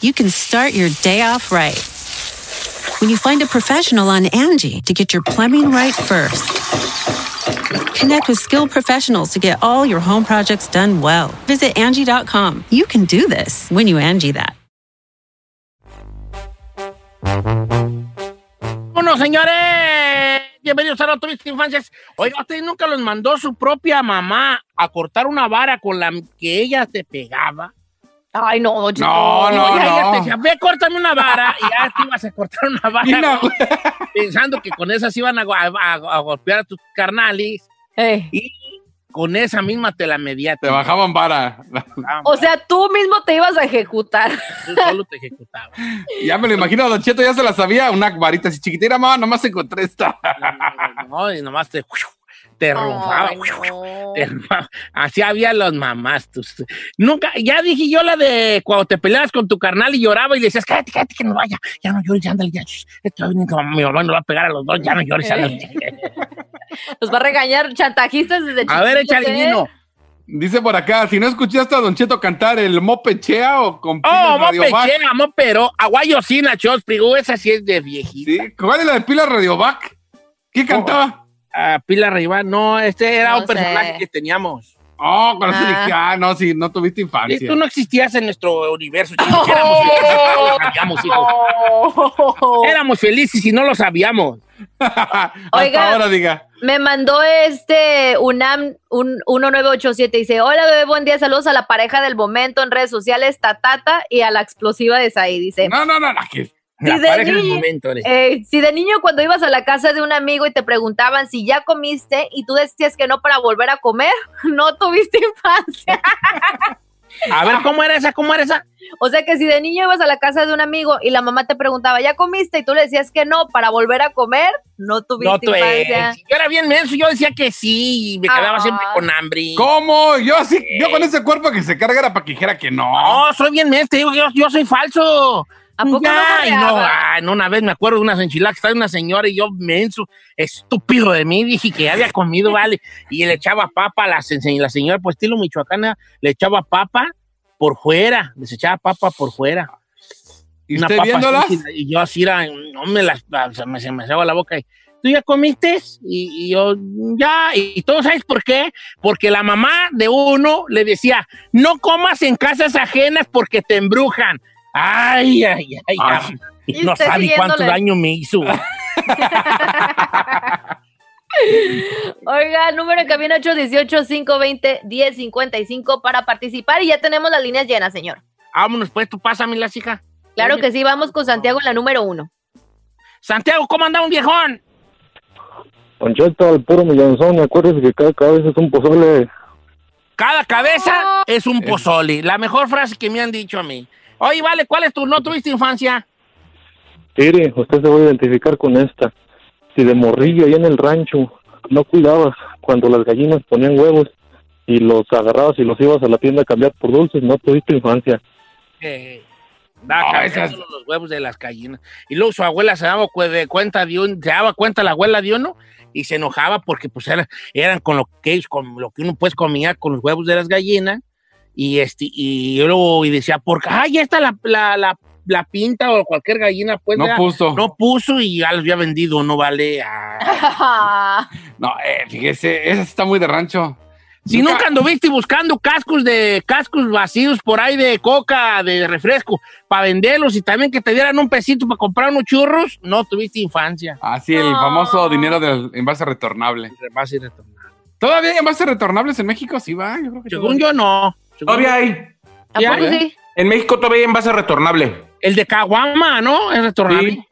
You can start your day off right when you find a professional on Angie to get your plumbing right first. Connect with skilled professionals to get all your home projects done well. Visit Angie.com. You can do this when you Angie that. Bueno, señores, bienvenidos a Otro Infancias. Oiga, usted nunca los mandó su propia mamá a cortar una vara con la que ella te pegaba. Ay, no, yo No, no, ya, ya no. te- Te decía, ve, córtame una vara. Y ya te ibas a cortar una vara. pensando que con esas iban a, go- a- a- a golpear a tus carnales. Eh, Y con esa misma te la medía. Te bajaban para. O sea, tú mismo te ibas a ejecutar. Tú solo te ejecutaba. Ya me lo imagino, Don Cheto ya se la sabía. Una varita así chiquitita, mamá, nomás encontré esta. No, y nomás te, te rumfaba. Ay, no. te rumfaba. Así había las mamás. tus- Nunca, ya dije yo la de cuando te peleabas con tu carnal y lloraba y le decías, cállate, cállate, que no vaya. Ya no llores, ándale, ya. esto mi mamá nos va a pegar a los dos, ya no llores, ándale. Nos va a regañar chantajistas desde A ver, échale ¿eh? Dice por acá, si no escuchaste a Don Cheto cantar el mopechea o con Oh, pilas Radio Back. mopeche, amo, pero aguayosina, chos, prigo, esa sí es de viejita. Sí, ¿cuál es la de pilas Radio Back? ¿Qué cantaba? Ah, Pila arriba, no, este era No un personaje que teníamos. Oh, con eso Ah. dije, ah, no, sí, no tuviste Y infancia. tú no existías en nuestro universo, chicos. Éramos felices, no lo. Oh. Éramos felices y no lo sabíamos. Oiga. ahora diga. Me mandó este UNAM un 1987 dice, hola bebé, buen día, saludos a la pareja del momento en redes sociales, Tatata y a la explosiva de Saí, dice. No, no, no, no, que- De niño- momento. Eh, si de niño cuando ibas a la casa de un amigo y te preguntaban si ya comiste y tú decías que no para volver a comer, no tuviste infancia. A ver, ¿cómo era esa? ¿Cómo era esa? O sea que si de niño ibas a la casa de un amigo y la mamá te preguntaba, ¿ya comiste? Y tú le decías que no para volver a comer, no tuviste No, tú, eh, infancia. yo era bien menso, yo decía que sí, y me quedaba Ah. siempre con hambre. ¿Cómo? Yo así, yo con ese cuerpo que se carga era para que dijera que no. No, soy bien menso, te digo, yo, yo soy falso. ¿A poco Ya, no no, ay, no, una vez me acuerdo de unas enchiladas que estaba una señora y yo menso, estúpido de mí, dije que ya había comido, vale, y le echaba papa a la, la señora, pues estilo michoacana, le echaba papa por fuera, les echaba papa por fuera. ¿Y Una usted papa viéndolas? así, y yo así era, no me las, se me, se me cerraba la boca y, ¿tú ya comiste? Y, y yo, ya, y, y todo, ¿sabes por qué? Porque la mamá de uno le decía, no comas en casas ajenas porque te embrujan. Ay, ay, ay, Ay. ay. No sabe cuánto daño me hizo. Oiga, número en cabina 818-520-1055 para participar y ya tenemos las líneas llenas, señor. Vámonos, pues, tú pásame la chica. Claro que sí, vamos con Santiago en la número uno. Santiago, ¿cómo anda un viejón? Don Cheto, al puro millonzón, acuérdese que cada cabeza es un pozole. Cada cabeza es un pozole. La mejor frase que me han dicho a mí. Oye, vale, ¿cuál es tu? ¿No tuviste infancia? Mire, usted se va a identificar con esta. Si de morrillo ahí en el rancho no cuidabas cuando las gallinas ponían huevos y los agarrabas y los ibas a la tienda a cambiar por dulces, no tuviste infancia. Eh, da No, cabeza esas- los huevos de las gallinas. Y luego su abuela se daba cuenta de un, se daba cuenta la abuela de uno y se enojaba porque pues era- eran con lo que con lo que uno pues comía con los huevos de las gallinas y este y luego y decía porque ay ya está la, la, la, la pinta o cualquier gallina pues No puso. no puso y ya los había vendido no vale Ah. No, eh, fíjese, esa está muy de rancho. Si nunca anduviste buscando cascos de cascos vacíos por ahí de coca, de refresco, para venderlos y también que te dieran un pesito para comprar unos churros, no tuviste infancia. Ah, sí, el No. famoso dinero del envase retornable. A ir retornando. ¿Todavía hay envases retornables en México? Sí, va. Yo creo que Según yo, no. Todavía hay. ¿A Ya, poco sí? En México todavía hay envase retornable. El de Caguama, ¿no? Es retornable. Sí.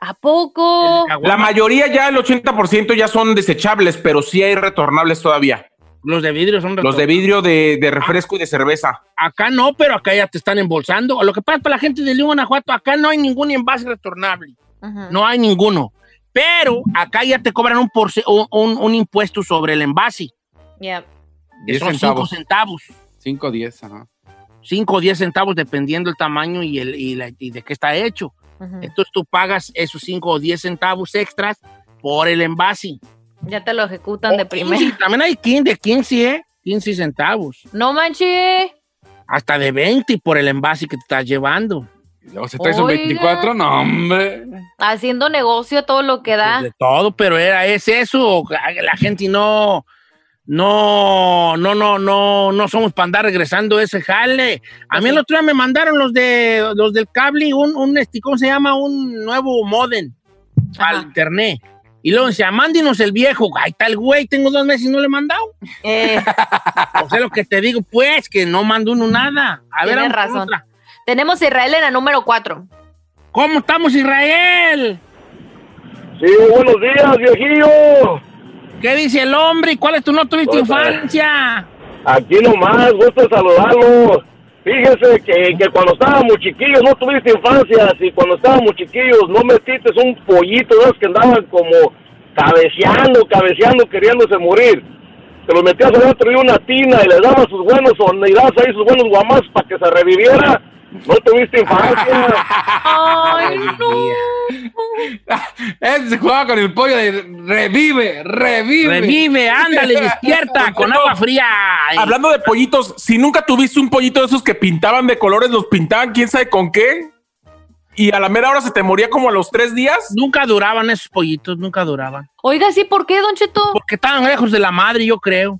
¿A poco? La mayoría ya, el 80% ya son desechables, pero sí hay retornables todavía. Los de vidrio son Los de retornables. vidrio de, de refresco y de cerveza. Acá no, pero acá ya te están embolsando. Lo que pasa para la gente de León, Guanajuato, acá no hay ningún envase retornable. No hay ninguno. Pero acá ya te cobran un, porce- un, un- un impuesto sobre el envase. Yeah. Que 10 son 5 centavos. centavos. 5, 10, ajá. 5 o 10 centavos dependiendo el tamaño y, el, y, la- y de qué está hecho. Ujú. Entonces tú pagas esos 5 o 10 centavos extras por el envase. Ya te lo ejecutan de O primera. 15, también hay 15, de 15, ¿eh? 15 centavos. No manches. Hasta de 20 por el envase que te estás llevando. Luego se trae Oiga. 24, no, hombre. Haciendo negocio todo lo que da. Pues de todo, pero era es eso. La gente no, no, no, no, no, no somos para andar regresando ese jale. A mí el otro día me mandaron los de los del cable un, un este, ¿cómo se llama? Un nuevo modem al internet. Y luego decía, mándenos el viejo. Ay, tal güey, tengo dos meses y no le he mandado. Eh, O sea, lo que te digo, pues, que no mando uno nada. A Tienes razón. otra. tenemos a Israel en la número 4. ¿Cómo estamos, Israel? Sí, buenos días, viejillo. ¿Qué dice el hombre? ¿Y cuál es tu no tuviste Pues, infancia? Aquí nomás, gusto saludarlo. Fíjese que, que cuando estábamos chiquillos no tuviste infancia, y cuando estábamos chiquillos no metiste un pollito de esos que andaban como cabeceando, cabeceando, queriéndose morir. Te los metías adentro de una tina y le dabas sus buenos sonidas ahí, sus buenos guamazos para que se reviviera. No tuviste infancia. Ay, no. Él se jugaba con el pollo de revive, revive. Revive, ándale, despierta con agua fría. Ay, Hablando de pollitos, si nunca tuviste un pollito de esos que pintaban de colores, los pintaban quién sabe con qué, y a la mera hora se te moría como a los tres días. Nunca duraban esos pollitos, nunca duraban. Oiga, sí, ¿por qué, Don Cheto? Porque estaban lejos de la madre, yo creo.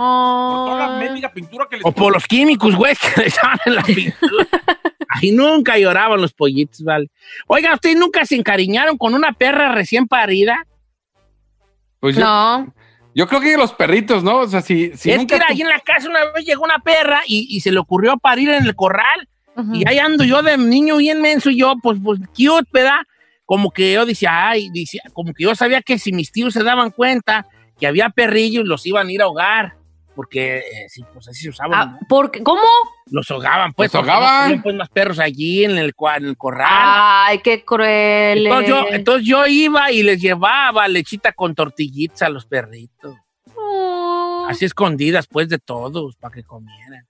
Por toda la Ay. mendiga pintura que les O por los químicos, güey, que le echaban en la pintura. Ahí nunca lloraban los pollitos, vale. Oiga, ¿ustedes nunca se encariñaron con una perra recién parida? Pues yo, No. yo creo que los perritos, ¿no? O sea, si, si es nunca que era ahí en la casa una vez llegó una perra y, y se le ocurrió parir en el corral. Y ahí ando yo de niño bien menso y yo, pues, pues, cute, ¿verdad? Como que yo decía, ay, decía, como que yo sabía que si mis tíos se daban cuenta que había perrillos, los iban a ir a ahogar. Porque, eh, sí, pues así se usaban, Ah, ¿no? ¿por qué? ¿Cómo? Los ahogaban, pues. Los ahogaban. pues más perros allí en el, en el corral. Ay, qué cruel. entonces, yo, eh. entonces yo iba y les llevaba lechita con tortillitas a los perritos. Oh. Así escondidas, pues, de todos, para que comieran.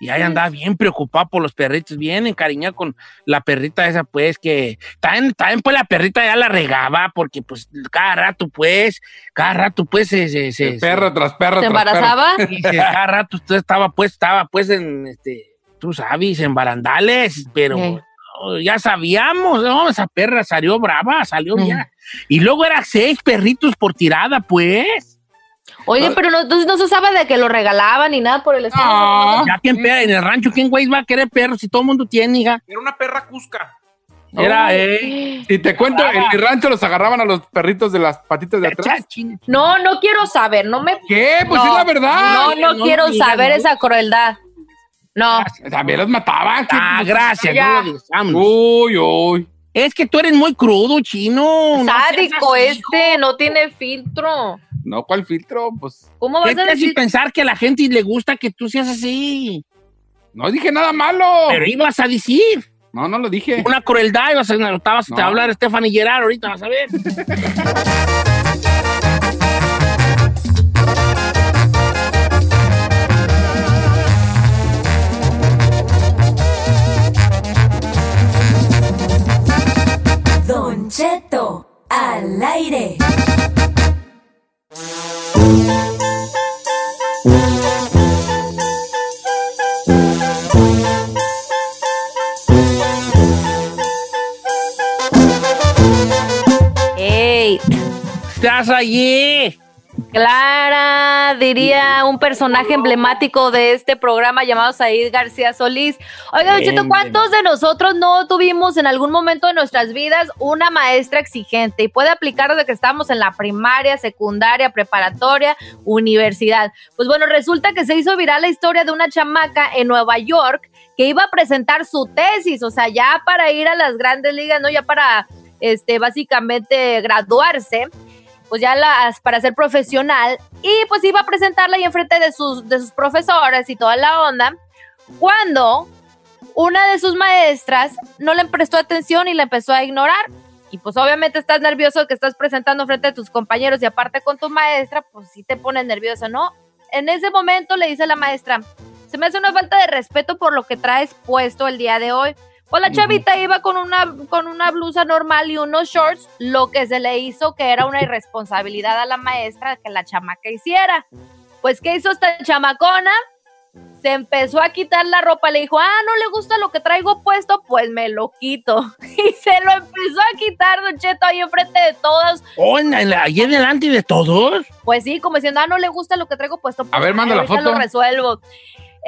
Y ahí andaba bien preocupado por los perritos, bien encariñado con la perrita esa, pues, que también, también pues, la perrita ya la regaba, porque, pues, cada rato, pues, cada rato, pues, se... se, se- perro tras perro ¿Se tras perro. embarazaba? y se- cada rato usted estaba, pues, estaba, pues, en, este, tú sabes, en barandales, pero... No, Ya sabíamos, no, esa perra salió brava, salió Mm. ya. Y luego era seis perritos por tirada, pues. Oye, pero no, entonces no se sabe de que lo regalaban ni nada por el estilo. Ah. Ya quién pera, en el rancho, ¿quién güey va a querer perros si todo el mundo tiene, hija? Era una perra cusca. Era, eh. Y te cuento, Ah. en mi rancho los agarraban a los perritos de las patitas de atrás. No, no quiero saber, no me... ¿Qué? Pues No. es la verdad. No, no, no quiero saber no. esa crueldad. No. También los mataban. Ah, gracias, Ya. no lo digas, vámonos. Uy, uy. Es que tú eres muy crudo, chino. Sádico este, no tiene filtro. No, ¿cuál filtro? Pues ¿Cómo ¿Qué vas a te decir? pensar que a la gente le gusta que tú seas así? no dije nada malo. Pero ibas a decir No, no lo dije. una crueldad, ibas a, estabas- te No. va a hablar Stephanie Gerard ahorita, vas a ver. Don Cheto, al aire. ¡Ey! Estás allí. Clara, diría un personaje emblemático de este programa llamado Said García Solís. Oiga, Don Cheto, ¿cuántos de nosotros no tuvimos en algún momento de nuestras vidas una maestra exigente? Y puede aplicar desde que estábamos en la primaria, secundaria, preparatoria, universidad. Pues bueno, resulta que se hizo viral la historia de una chamaca en Nueva York que iba a presentar su tesis, o sea, ya para ir a las grandes ligas, ¿no? Ya para, este, básicamente graduarse. Pues ya la, para ser profesional, y pues iba a presentarla ahí enfrente de sus, de sus profesores y toda la onda, cuando una de sus maestras no le prestó atención y la empezó a ignorar. Y pues obviamente estás nervioso que estás presentando frente a tus compañeros y aparte con tu maestra, pues sí te pone nervioso, ¿no? En ese momento le dice la maestra, se me hace una falta de respeto por lo que traes puesto el día de hoy. Pues la chavita iba con una, con una blusa normal y unos shorts, lo que se le hizo que era una irresponsabilidad a la maestra que la chamaca hiciera. Pues, ¿qué hizo esta chamacona? Se empezó a quitar la ropa, le dijo, ah, no le gusta lo que traigo puesto, pues me lo quito. Y se lo empezó a quitar, Don Cheto, ahí enfrente de todos. Oh, ahí en delante de todos. Pues sí, como diciendo, ah, no le gusta lo que traigo puesto. pues, A ver, manda la foto. lo resuelvo.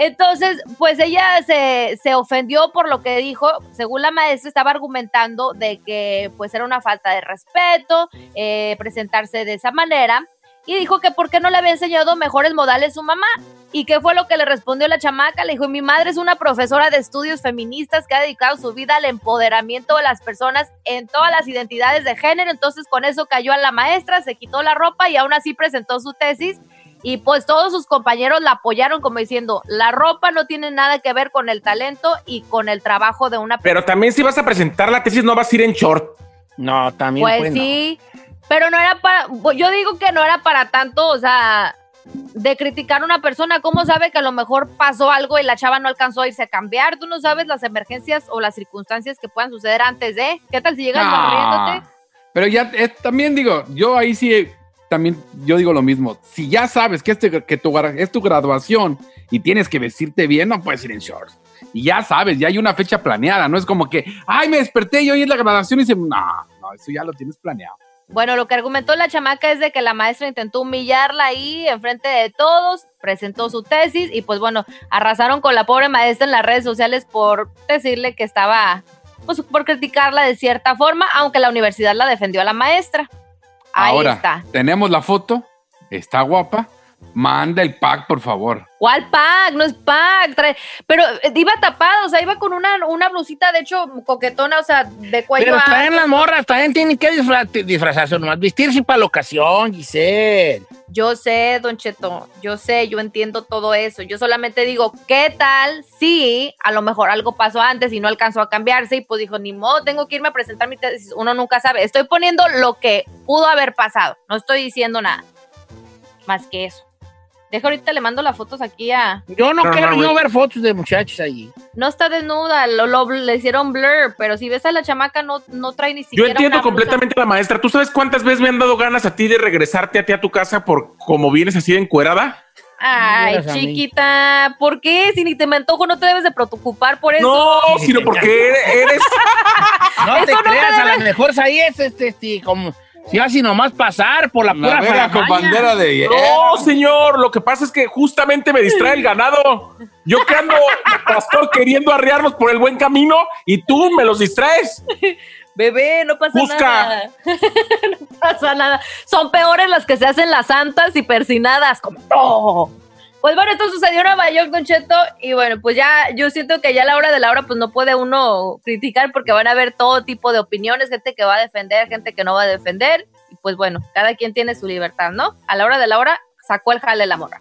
Entonces, pues ella se, se ofendió por lo que dijo. Según la maestra, estaba argumentando de que pues era una falta de respeto eh, presentarse de esa manera. Y dijo que por qué no le había enseñado mejores modales su mamá. ¿Y qué fue lo que le respondió la chamaca? Le dijo, mi madre es una profesora de estudios feministas que ha dedicado su vida al empoderamiento de las personas en todas las identidades de género. Entonces con eso cayó a la maestra, se quitó la ropa y aún así presentó su tesis. Y pues todos sus compañeros la apoyaron como diciendo, la ropa no tiene nada que ver con el talento y con el trabajo de una Pero también si vas a presentar la tesis no vas a ir en short. No, también. Pues pues, no. sí, pero no era para, yo digo que no era para tanto, o sea, de criticar a una persona, ¿cómo sabe que a lo mejor pasó algo y la chava no alcanzó a irse a cambiar? Tú no sabes las emergencias o las circunstancias que puedan suceder antes de, ¿qué tal si llegas No. barriéndote? Pero ya eh, también digo, yo ahí sí, también yo digo lo mismo. Si ya sabes que, este, que es tu graduación y tienes que vestirte bien, no puedes ir en shorts. Y ya sabes, ya hay una fecha planeada, no es como que, ay, me desperté y hoy es la graduación y se... No, no, eso ya lo tienes planeado. Bueno, lo que argumentó la chamaca es de que la maestra intentó humillarla ahí enfrente de todos, presentó su tesis y pues bueno, arrasaron con la pobre maestra en las redes sociales por decirle que estaba, pues por criticarla de cierta forma, aunque la universidad la defendió a la maestra. Ahí Ahora, está. tenemos la foto, está guapa, manda el pack, por favor. ¿Cuál pack? No es pack. trae- Pero eh, iba tapada, o sea, iba con una, una blusita, de hecho, coquetona, o sea, de cuello Pero alto. también las morras, también tienen que disfra- disfrazarse nomás, vestirse para la ocasión, Giselle. Yo sé, Don Cheto, yo sé, yo entiendo todo eso. Yo solamente digo, ¿qué tal si a lo mejor algo pasó antes y no alcanzó a cambiarse? Y pues dijo, ni modo, tengo que irme a presentar mi tesis. Uno nunca sabe. Estoy poniendo lo que pudo haber pasado. No estoy diciendo nada más que eso. Deja ahorita, le mando las fotos aquí a... Yo no, No, quiero no, yo ver fotos de muchachos allí. No está desnuda, lo, lo- le hicieron blur, pero si ves a la chamaca no, no trae ni Yo siquiera entiendo una blusa. completamente a la maestra. ¿Tú sabes cuántas veces me han dado ganas a ti de regresarte a ti a tu casa por como vienes así de encuerada? Ay, chiquita, ¿por qué? Si ni te me antojo, no te debes de preocupar por eso. No, sino porque eres, No Eso te no te creas, a lo mejor ahí es este, este, como si así nomás pasar por la pura con bandera de hierro. No, señor, lo que pasa es que justamente me distrae el ganado. Yo que ando de pastor queriendo arrearlos por el buen camino y tú me los distraes. Bebé, no pasa Busca. nada. no pasa nada. Son peores las que se hacen las santas y persinadas, como no. Pues bueno, esto sucedió en Nueva York, Don Cheto, y bueno, pues ya yo siento que ya a la hora de la hora pues no puede uno criticar porque van a haber todo tipo de opiniones, gente que va a defender, gente que no va a defender, y pues bueno, cada quien tiene su libertad, ¿no? A la hora de la hora sacó el jale la morra.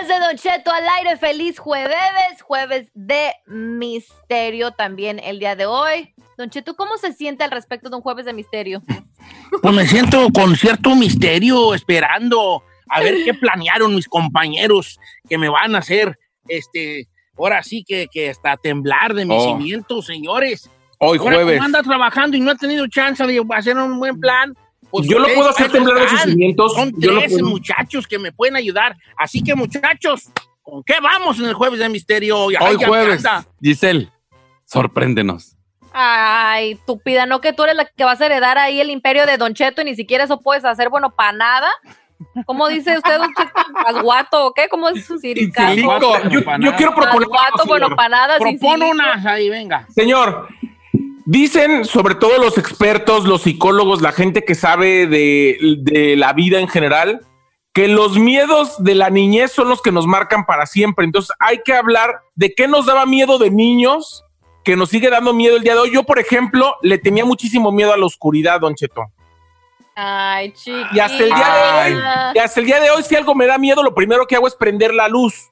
Más de Don Cheto al aire. Feliz jueves, jueves de misterio también el día de hoy. Don Cheto, ¿cómo se siente al respecto de un jueves de misterio? Pues me siento con cierto misterio, esperando a ver qué planearon mis compañeros que me van a hacer, este, ahora sí que, que hasta temblar de mis Oh. cimientos, señores. Hoy Ahora, jueves. como anda trabajando y no ha tenido chance de hacer un buen plan. Pues Yo lo puedo hacer temblar de sus cimientos. Son Yo tres puedo. muchachos que me pueden ayudar. Así que, muchachos, ¿con qué vamos en el jueves de misterio? Hoy jueves. Giselle, sorpréndenos. Ay, tupida, ¿no que tú eres la que vas a heredar ahí el imperio de Don Cheto y ni siquiera eso puedes hacer, bueno, para nada? ¿Cómo dice usted, Don Cheto? ¿Pasguato o qué? ¿Cómo es su siricato? Yo, yo quiero proponer Pasguato, bueno, para nada. silico. unas ahí, venga. Señor, dicen sobre todo los expertos, los psicólogos, la gente que sabe de, de la vida en general, que los miedos de la niñez son los que nos marcan para siempre. Entonces hay que hablar de qué nos daba miedo de niños, que nos sigue dando miedo el día de hoy. Yo, por ejemplo, le tenía muchísimo miedo a la oscuridad, Don Cheto. Ay, chiquita. Y hasta el día de hoy, y hasta el día de hoy, si algo me da miedo, lo primero que hago es prender la luz.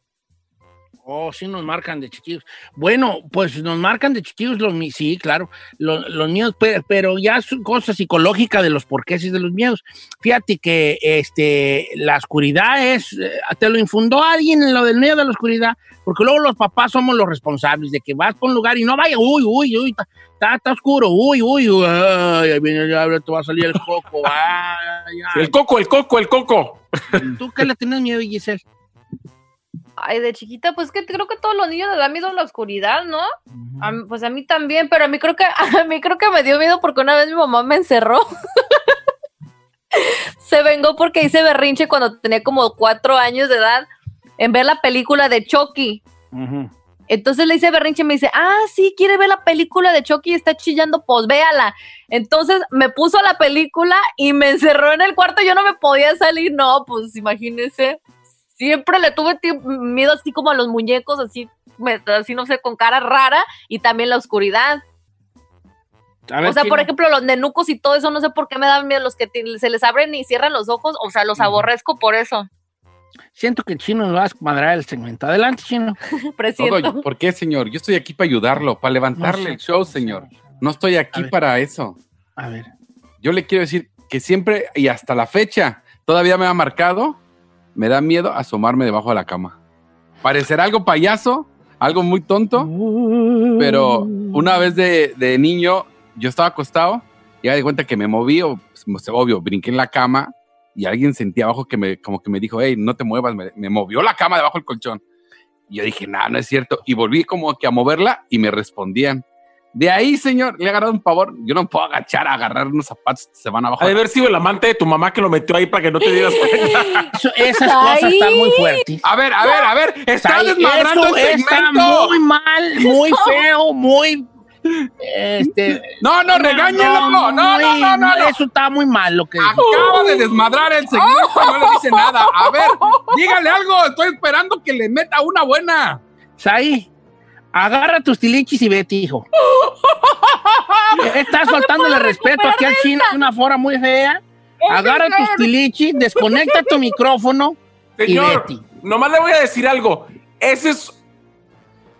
Oh, sí nos marcan de chiquillos. Bueno, pues nos marcan de chiquillos los mi- sí, claro, los, los miedos, pero, pero ya es cosa psicológica de los porqués y de los miedos. Fíjate que este la oscuridad es, eh, te lo infundó alguien en lo del miedo de la oscuridad, porque luego los papás somos los responsables de que vas por un lugar y no vaya, uy, uy, uy, está, oscuro, uy, uy, uy, ay, ahí viene el diablo, te va a salir el coco, ay, ay. El coco, el coco, el coco. ¿Tú qué le tienes miedo, Giselle? Ay, de chiquita, pues que creo que todos los niños les da miedo la oscuridad, ¿no? A pues a mí también, pero a mí creo que a mí creo que me dio miedo porque una vez mi mamá me encerró. Se vengó porque hice berrinche cuando tenía como cuatro años de edad en ver la película de Chucky. Entonces le hice berrinche y me dice, ah, sí, quiere ver la película de Chucky y está chillando, pues véala. Entonces me puso la película y me encerró en el cuarto, yo no me podía salir, no, pues imagínense. Siempre le tuve miedo así como a los muñecos, así, me- así no sé, con cara rara y también la oscuridad. A ver, o sea, ¿quién- por ejemplo, los nenucos y todo eso, no sé por qué me dan miedo, los que se les abren y cierran los ojos, o sea, los aborrezco por eso. Siento que el chino nos va a madrar el segmento. Adelante, chino. Presiento. Todo- ¿Por qué, señor? Yo estoy aquí para ayudarlo, para levantarle No sé. el show, señor. No estoy aquí para eso. A ver. Yo le quiero decir que siempre y hasta la fecha todavía me ha marcado, me da miedo asomarme debajo de la cama. Parecerá algo payaso, algo muy tonto, pero una vez de, niño yo estaba acostado y de cuenta que me moví, pues, obvio, brinqué en la cama y alguien sentía abajo que me, como que me dijo, hey, no te muevas, me, me movió la cama debajo del colchón. Y yo dije, no, no es cierto. Y volví como que a moverla y me respondían. De ahí, señor, le he agarrado un pavor. Yo no puedo agachar a agarrar unos zapatos que se van abajo. Ha de haber sido el amante de tu mamá que lo metió ahí para que no te dieras cuenta. Eso- esas cosas están muy fuertes. A ver, a ver, a ver, está Ahí, desmadrando el está segmento. muy mal, muy feo, muy Este, No, no, regáñenlo. No, no, no, no, no. Eso está muy mal lo que. Acaba de desmadrar el segmento, no le dice nada. A ver, dígale algo. Estoy esperando que le meta una buena. Saí, agarra tus tilichis y vete, hijo. Estás faltándole respeto aquí al chino de una forma muy fea. Agarra tus tilichis, desconecta tu micrófono y Señor, vete. nomás le voy a decir algo. Ese es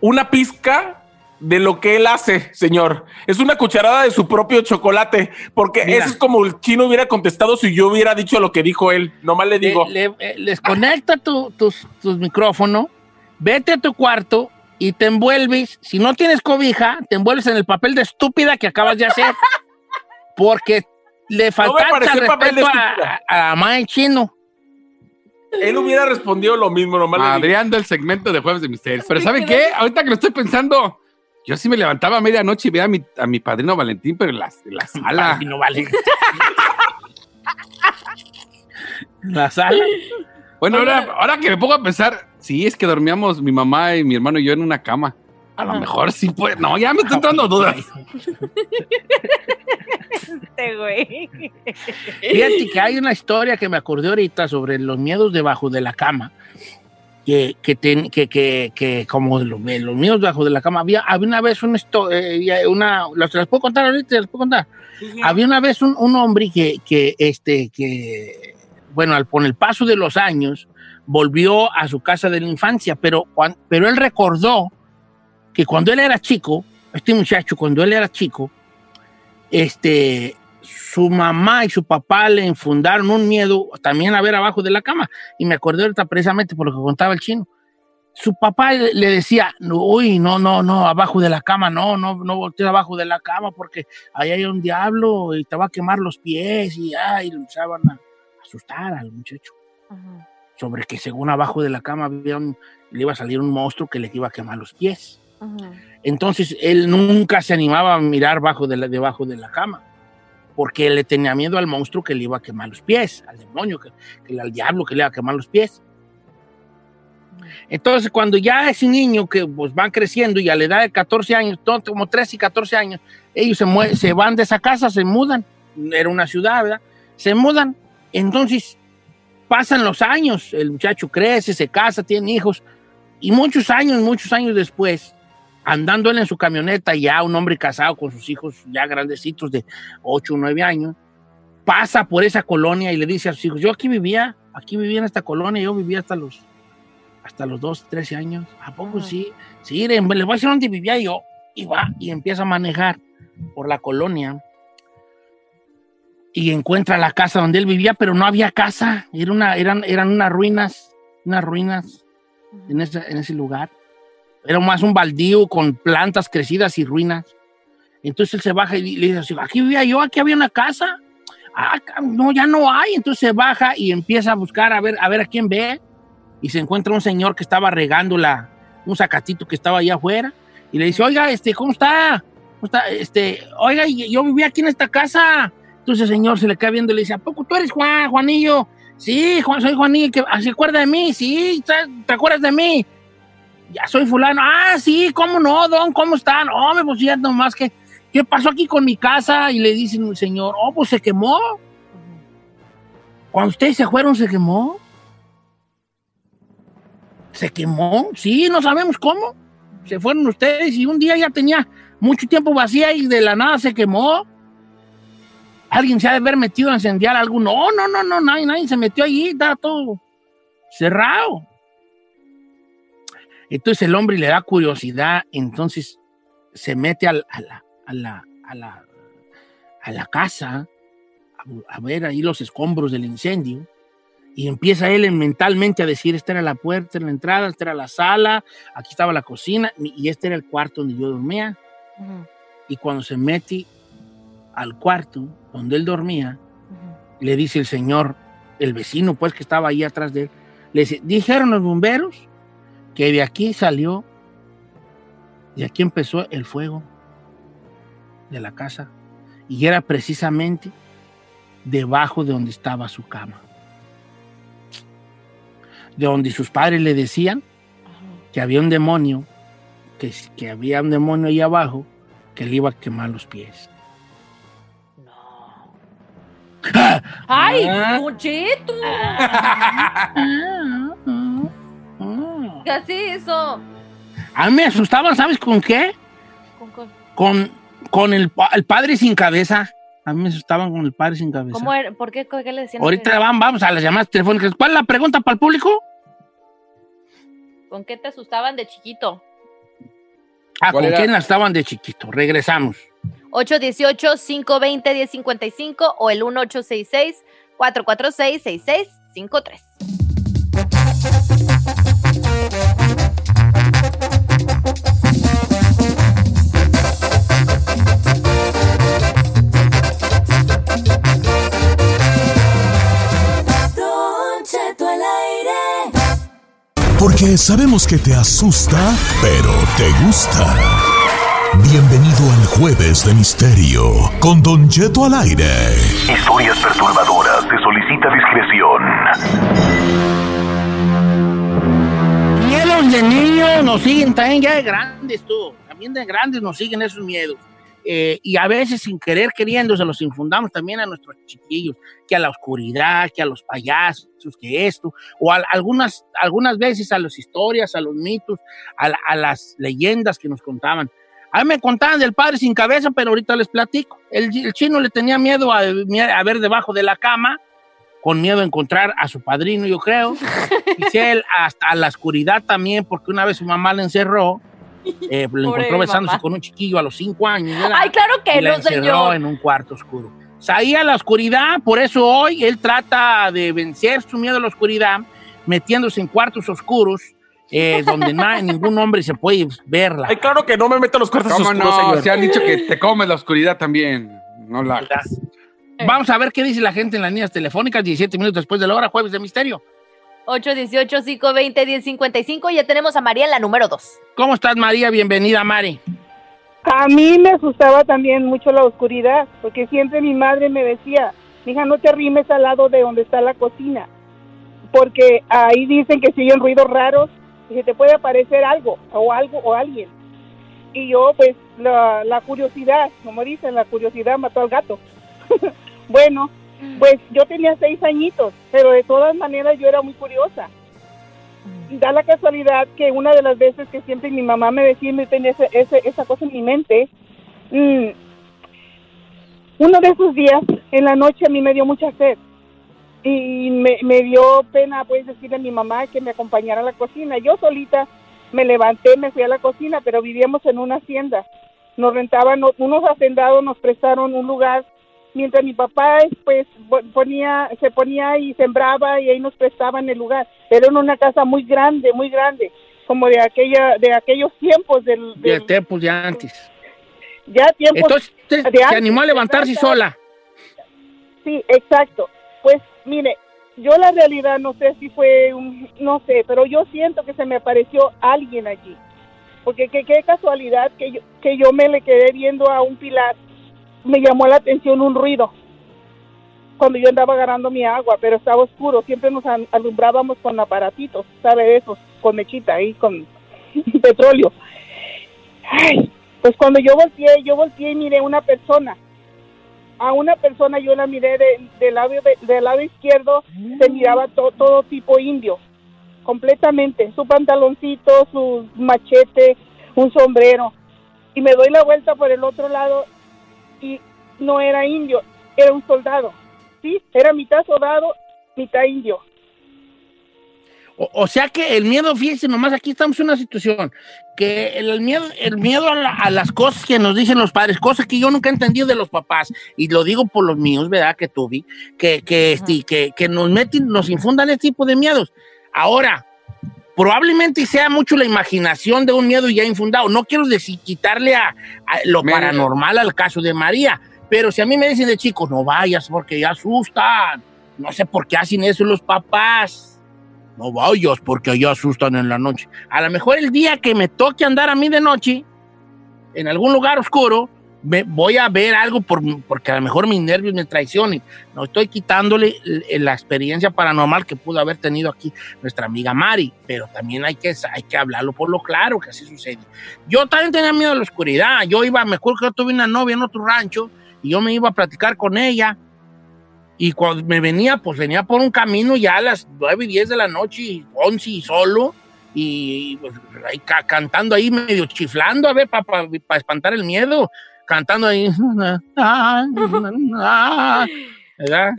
una pizca de lo que él hace, señor. Es una cucharada de su propio chocolate, porque Mira. eso es como el chino hubiera contestado si yo hubiera dicho lo que dijo él. Nomás le digo. Le- le- eh, desconecta tu, tus, tus micrófonos, vete a tu cuarto y te envuelves. Si no tienes cobija, te envuelves en el papel de estúpida que acabas de hacer. Porque le faltaste respeto a, estúpida. a, a Mae Chino. Él hubiera respondido lo mismo, nomás. Adrián del segmento de Jueves de Misterios. Pero ¿saben qué? Ahorita que lo estoy pensando, yo sí me levantaba a medianoche y veía a mi, a mi padrino Valentín, pero en la, en la sala. Ay, no vale. En la sala. Bueno, ahora, ahora que me pongo a pensar, sí, es que dormíamos mi mamá y mi hermano y yo en una cama. A lo mejor sí puede. No, ya me estoy entrando dudas. Este güey. Fíjate que hay una historia que me acordé ahorita sobre los miedos debajo de la cama. Que, que, ten- que, que, que como los, los miedos debajo de la cama. Había, había una vez una historia, una, ¿las, las puedo contar ahorita? ¿Las puedo contar? Había una vez un, un hombre que, que, este, que, bueno, al, con el paso de los años, volvió a su casa de la infancia, pero, pero él recordó que cuando él era chico, este muchacho, cuando él era chico, este, su mamá y su papá le infundaron un miedo también a ver abajo de la cama. Y me acordé ahorita precisamente por lo que contaba el chino. Su papá le decía, uy, no, no, no, abajo de la cama, no, no, no voltees abajo de la cama porque ahí hay un diablo y te va a quemar los pies y, ay, lo empezaban a asustar al muchacho. Sobre que según abajo de la cama había un- le iba a salir un monstruo que le iba a quemar los pies. Entonces él nunca se animaba a mirar bajo de la, debajo de la cama, porque le tenía miedo al monstruo que le iba a quemar los pies, al demonio, que, que- al diablo que le iba a quemar los pies. Entonces cuando ya ese niño que pues, van creciendo y a la edad de 14 años, como 13 y 14 años, ellos se, se van de esa casa, se mudan, era una ciudad, ¿verdad? Se mudan, entonces pasan los años, el muchacho crece, se casa, tiene hijos, y muchos años, muchos años después, andando él en su camioneta, ya un hombre casado con sus hijos ya grandecitos de 8 o 9 años, pasa por esa colonia y le dice a sus hijos, yo aquí vivía, aquí vivía en esta colonia, yo vivía hasta los hasta los 12, 13 años. ¿A poco sí? Sí, le- les voy a decir dónde vivía yo. Y va y empieza a manejar por la colonia y encuentra la casa donde él vivía, pero no había casa, Era una, eran, eran unas ruinas, unas ruinas en ese, en ese lugar. Era más un baldío con plantas crecidas y ruinas. Entonces él se baja y le dice, aquí vivía yo, aquí había una casa. Ah, no, ya no hay. Entonces se baja y empieza a buscar a ver a, ver a quién ve. Y se encuentra un señor que estaba regando la, un zacatito que estaba allá afuera. Y le dice, oiga, este, ¿cómo está? ¿Cómo está? Este, oiga, yo vivía aquí en esta casa. Entonces el señor se le queda viendo y le dice, ¿a poco tú eres Juan, Juanillo? Sí, Juan, soy Juanillo. que ¿Se acuerda de mí? Sí, ¿te, acuerdas de mí? Ya soy fulano. Ah, sí, ¿cómo no, don? ¿Cómo están? Oh, pues ya nomás que, ¿qué pasó aquí con mi casa? Y le dicen el señor, oh, pues se quemó. Cuando ustedes se fueron, se quemó. ¿Se quemó? Sí, no sabemos cómo. Se fueron ustedes y un día ya tenía mucho tiempo vacía y de la nada se quemó. Alguien se ha de haber metido a incendiar algo. No, no, no, no, nadie, nadie se metió allí, estaba todo cerrado. Entonces el hombre le da curiosidad, entonces se mete al- a, la, a, la, a, la, a la casa a, a ver ahí los escombros del incendio y empieza él en- mentalmente a decir, esta era la puerta, esta era la entrada, esta era la sala, aquí estaba la cocina y este era el cuarto donde yo dormía. Y cuando se mete al cuarto donde él dormía, le dice el señor, el vecino pues que estaba ahí atrás de él, le dice, dijeron los bomberos que de aquí salió, de aquí empezó el fuego de la casa y era precisamente debajo de donde estaba su cama. De donde sus padres le decían que había un demonio, que, que había un demonio ahí abajo, que le iba a quemar los pies. ¡Ay, Ah. Don Cheto! ¿Qué hace eso? A mí me asustaban, ¿sabes con qué? ¿Con- con- Con, con el, el padre sin cabeza. A mí me asustaban con el padre sin cabeza. ¿Cómo era? ¿Por qué? ¿Qué le decían? Ahorita van- vamos a las llamadas telefónicas. ¿Cuál es la pregunta para el público? ¿Con qué te asustaban de chiquito? Ah, ¿Cuál ¿con era? quién estaban de chiquito? Regresamos. 818-520-1055 o el 1866-446-6653. Don Cheto al aire. Porque sabemos que te asusta, pero te gusta. Bienvenido al Jueves de Misterio con Don Cheto al aire. Historias perturbadoras. Se solicita discreción. Miedos de niños nos siguen también ya de grandes, tú. También de grandes nos siguen esos miedos. Eh, y a veces sin querer queriendo se los infundamos también a nuestros chiquillos, que a la oscuridad, que a los payasos, que esto, o a, algunas, algunas veces a las historias, a los mitos, a las leyendas que nos contaban. A mí me contaban del padre sin cabeza, pero ahorita les platico. El, el chino le tenía miedo a, a ver debajo de la cama, con miedo a encontrar a su padrino, yo creo. Giselle, hasta a la oscuridad también, porque una vez su mamá le encerró, eh, lo Pobre encontró besándose mamá. con un chiquillo a los cinco años. ¿verdad? Ay, claro que y la no, encerró señor. en un cuarto oscuro. Salía a la oscuridad, por eso hoy él trata de vencer su miedo a la oscuridad, metiéndose en cuartos oscuros, eh, donde hay ningún hombre se puede verla. Ay, claro que no me meto a los cuartos ¿Cómo oscuros, no? señor. Se han dicho que te comes la oscuridad también. No la hagas. Vamos a ver qué dice la gente en las líneas telefónicas 17 minutos después de la hora, jueves de misterio. 818-520-1055. Ya tenemos a María en la número 2. ¿Cómo estás, María? Bienvenida, Mari. A mí me asustaba también mucho la oscuridad, porque siempre mi madre me decía, hija, no te arrimes al lado de donde está la cocina, porque ahí dicen que si oyen ruidos raros y se te puede aparecer algo o algo o alguien. Y yo, pues, la, curiosidad, como dicen, la curiosidad mató al gato. bueno, pues yo tenía seis añitos, pero de todas maneras yo era muy curiosa. Da la casualidad que una de las veces que siempre mi mamá me decía y me tenía ese, ese- esa cosa en mi mente, mm, uno de esos días en la noche a mí me dio mucha sed y me, me dio pena pues decirle a mi mamá que me acompañara a la cocina. Yo solita me levanté, me fui a la cocina, pero vivíamos en una hacienda. Nos rentaban, unos hacendados nos prestaron un lugar mientras mi papá pues ponía se ponía y sembraba y ahí nos prestaban el lugar pero era una casa muy grande muy grande como de aquella de aquellos tiempos del, De del- tiempos de antes. ya tiempos Entonces, te- de animó a levantarse exacto. sola. Sí, exacto. Pues mire, yo la realidad no sé si fue un, no sé, pero yo siento que se me apareció alguien allí. Porque qué casualidad que yo, que yo me le quedé viendo a un pilar. Me llamó la atención un ruido cuando yo andaba agarrando mi agua, pero estaba oscuro. Siempre nos al- alumbrábamos con aparatitos, ¿sabe? De esos, con mechita ahí, con petróleo. Ay, pues cuando yo volteé, yo volteé y miré una persona a una persona yo la miré de- del lado de- del lado izquierdo se miraba to- todo tipo indio completamente su pantaloncito su machete un sombrero y me doy la vuelta por el otro lado y no era indio era un soldado sí era mitad soldado mitad indio O, o sea que el miedo, fíjense, nomás aquí estamos en una situación, que el, miedo, el miedo a, la- a las cosas que nos dicen los padres, cosas que yo nunca he entendido de los papás, y lo digo por los míos, ¿verdad? Que tuve, que, que, este, que, que nos meten, nos infundan este tipo de miedos. Ahora, probablemente sea mucho la imaginación de un miedo ya infundado. No quiero decir quitarle a, a lo Mira. paranormal al caso de María, pero si a mí me dicen de chicos, no vayas porque ya asustan. No sé por qué hacen eso los papás. No vayas porque allá asustan en la noche. A lo mejor el día que me toque andar a mí de noche, en algún lugar oscuro, ve- voy a ver algo por, porque a lo mejor mis nervios me traicionen. No estoy quitándole l- la experiencia paranormal que pudo haber tenido aquí nuestra amiga Mari, pero también hay que, hay que hablarlo por lo claro que así sucede. Yo también tenía miedo a la oscuridad. Yo iba, me acuerdo que yo tuve una novia en otro rancho y yo me iba a platicar con ella. Y cuando me venía, pues venía por un camino ya a las 9 y 10 de la noche, y 11 y solo, y pues, ahí ca- cantando ahí, medio chiflando, a ver, para espantar el miedo, cantando ahí. ¿Verdad?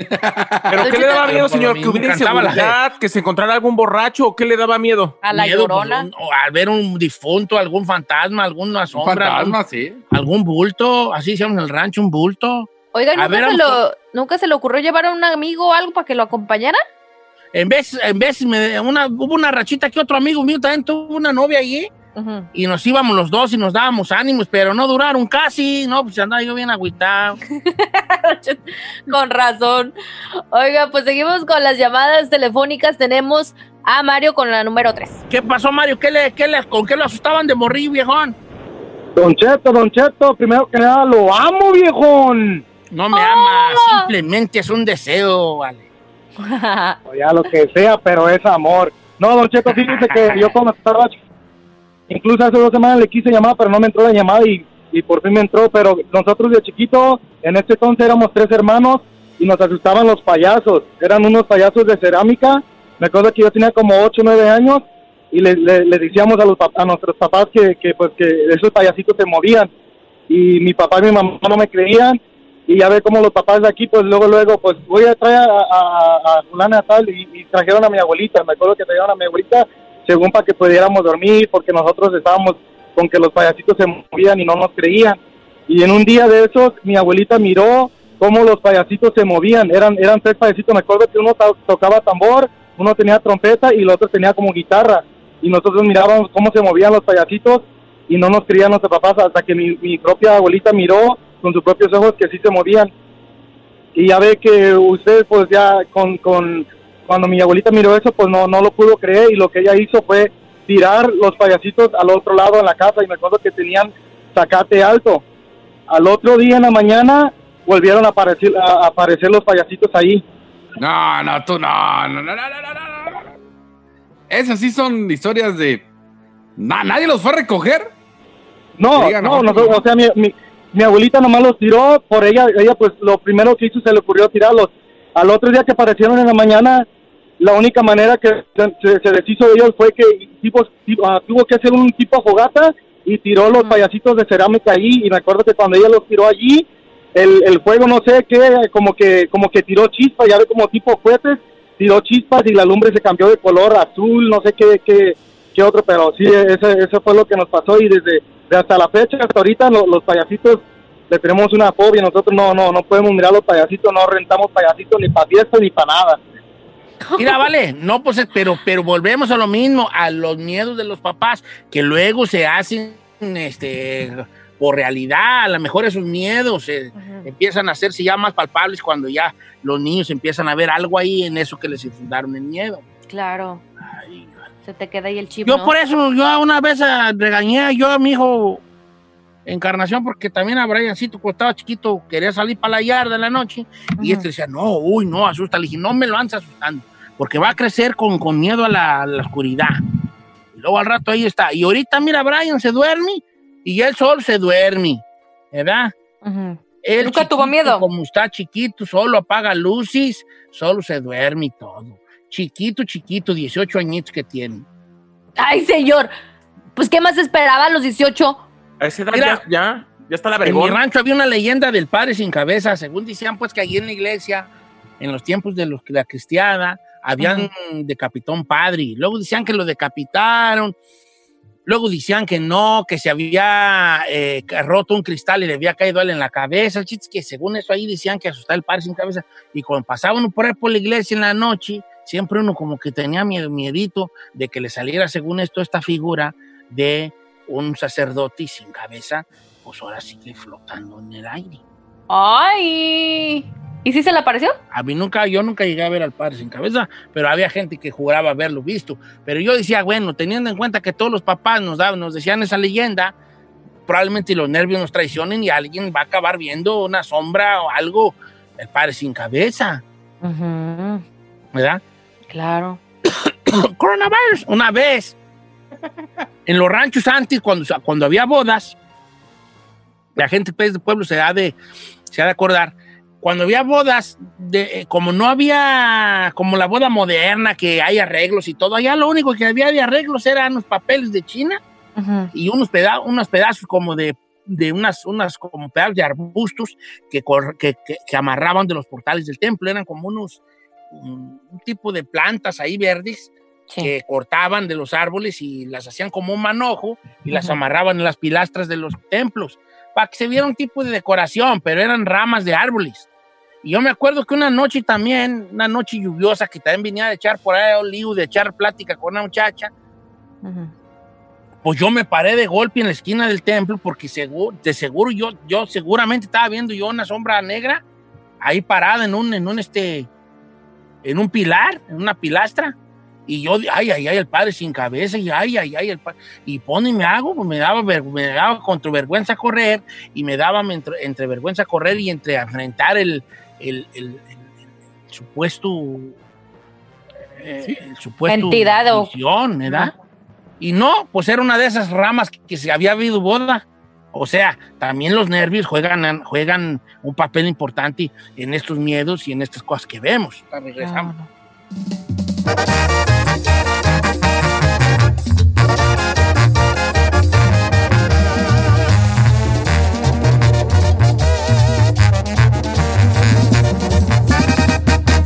¿Pero qué le daba miedo, señor? ¿Que hubiera inseguridad? ¿Que se encontrara algún borracho? ¿O qué le daba miedo? A la Miedo, pues, un- o al ver un difunto, algún fantasma, alguna sombra. fantasma, algún, sí. algún bulto, así decíamos en el rancho, un bulto. Oiga, ¿y A ¿nunca, ver, se a lo lo, ¿nunca se le ocurrió llevar a un amigo o algo para que lo acompañara? En vez, en vez, me- una, hubo una rachita que otro amigo mío también tuvo una novia allí. Y nos íbamos los dos y nos dábamos ánimos, pero no duraron casi, no, pues andaba yo bien agüitado. Con razón. Oiga, pues seguimos con las llamadas telefónicas. Tenemos a Mario con la número 3. ¿Qué pasó, Mario? ¿Qué le, qué le- ¿Con qué lo asustaban de morir, viejón? Don Cheto, Don Cheto, primero que nada, lo amo, viejón. No me ama, simplemente es un deseo, vale. O ya lo que sea, pero es amor. No, Don Cheto, fíjese que yo cuando estaba incluso hace dos semanas le quise llamar, pero no me entró la llamada y, y por fin me entró. Pero nosotros de chiquito, en este entonces éramos tres hermanos y nos asustaban los payasos. Eran unos payasos de cerámica. Me acuerdo que yo tenía como ocho o nueve años y le, le- le decíamos a, los, a nuestros papás que, que, pues, que esos payasitos se movían. Y mi papá y mi mamá no me creían y ya ve cómo los papás de aquí, pues luego, luego, pues voy a traer a, a, a y, y trajeron a mi abuelita, me acuerdo que trajeron a mi abuelita según para que pudiéramos dormir, porque nosotros estábamos con que los payasitos se movían y no nos creían. Y en un día de esos, mi abuelita miró cómo los payasitos se movían, eran, eran tres payasitos, me acuerdo que uno to- tocaba tambor, uno tenía trompeta y el otro tenía como guitarra. Y nosotros mirábamos cómo se movían los payasitos y no nos creían nuestros papás hasta que mi propia abuelita miró con sus propios ojos que sí se movían. Y ya ve que usted pues ya con, con cuando mi abuelita miró eso pues no, no lo pudo creer y lo que ella hizo fue tirar los payasitos al otro lado de la casa y me acuerdo que tenían zacate alto. Al otro día en la mañana volvieron a aparecer, a aparecer los payasitos ahí. No, no, tú no, no, no, no, no, no, no. Esas sí son historias de. Na- ¿Nadie los fue a recoger? No, no, no, o sea, mi, mi, mi abuelita nomás los tiró, por ella, ella pues lo primero que hizo se le ocurrió tirarlos. Al otro día que aparecieron en la mañana, la única manera que se, se- deshizo de ellos fue que tipo, tipo, ah, tuvo que hacer un tipo fogata y tiró los payasitos de cerámica ahí y me acuerdo que cuando ella los tiró allí, el, el fuego no sé qué, como que como que tiró chispas, ya ve como tipo cohetes, tiró chispas y la lumbre se cambió de color azul, no sé qué, qué, qué otro, pero sí, ese, eso fue lo que nos pasó y desde de hasta la fecha, hasta ahorita lo- los payasitos le tenemos una fobia, nosotros no, no, no podemos mirar los payasitos, no rentamos payasitos ni para fiesta ni para nada. Mira, vale, no, pues, pero, pero volvemos a lo mismo, a los miedos de los papás, que luego se hacen, este, por realidad, a lo mejor esos miedos eh, empiezan a hacerse ya más palpables cuando ya los niños empiezan a ver algo ahí en eso que les infundaron el miedo. Claro. Se te queda ahí el chip. Yo ¿no? por eso, yo una vez ah, regañé yo a mi hijo Encarnación, porque también a Briancito, cuando estaba chiquito, quería salir para la yarda en la noche, y este decía, no, uy, no, asusta. Le dije, no me lo andes asustando, porque va a crecer con, con miedo a la, a la oscuridad. Y luego al rato ahí está. Y ahorita, mira, Brian se duerme, y él solo se duerme, ¿verdad? Él ¿Nunca tuvo miedo? Como está chiquito, solo apaga luces, solo se duerme y todo. Chiquito, chiquito, 18 añitos que tiene. Ay, señor. Pues, ¿qué más esperaba a los 18? A esa edad Mira, ya, ya, ya está la En mi vergüenza. rancho había una leyenda del padre sin cabeza, según decían pues que allí en la iglesia, en los tiempos de los, la cristiana, habían decapitado un padre, luego decían que lo decapitaron, luego decían que no, que se había eh, roto un cristal y le había caído a él en la cabeza, el chiste es que según eso ahí decían que asustaba el padre sin cabeza, y cuando pasaba uno por ahí por la iglesia en la noche, siempre uno como que tenía miedo, miedito de que le saliera según esto esta figura de un sacerdote sin cabeza, pues ahora sigue flotando en el aire. Ay. ¿Y si se le apareció? A mí nunca, yo nunca llegué a ver al padre sin cabeza, pero había gente que juraba haberlo visto. Pero yo decía, bueno, teniendo en cuenta que todos los papás nos daban, nos decían esa leyenda, probablemente los nervios nos traicionen y alguien va a acabar viendo una sombra o algo, el padre sin cabeza, ¿verdad? Claro. Coronavirus, una vez, en los ranchos antes, cuando, cuando había bodas, la gente pues, del pueblo se ha de, se ha de acordar, cuando había bodas, de, eh, como no había como la boda moderna, que hay arreglos y todo, allá lo único que había de arreglos eran los papeles de China y unos, peda unos pedazos como de, de unas, unas como pedazos de arbustos que, que, que- que amarraban de los portales del templo, eran como unos un tipo de plantas ahí verdes que cortaban de los árboles y las hacían como un manojo y las amarraban en las pilastras de los templos para que se viera un tipo de decoración, pero eran ramas de árboles. Y yo me acuerdo que una noche también, una noche lluviosa, que también venía de echar por ahí lío, de echar plática con una muchacha, pues yo me paré de golpe en la esquina del templo porque seguro, de seguro yo, yo seguramente estaba viendo yo una sombra negra ahí parada en un, en un este, en un pilar, en una pilastra. Y yo, ay, ay, ay, el padre sin cabeza, y ay, ay, ay, el padre. Y pone y me hago, pues me daba, me daba contra vergüenza correr, y me daba entre, entre vergüenza correr y entre enfrentar el, el, el- el- el supuesto, eh, el supuesto Entidad o- visión, ¿verdad? Y no, pues era una de esas ramas que, que se había habido boda. O sea, también los nervios juegan, juegan un papel importante en estos miedos y en estas cosas que vemos. Regresamos.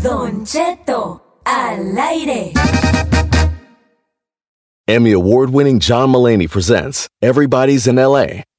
Don Cheto al aire. Emmy award winning John Mullaney presents Everybody's in LA,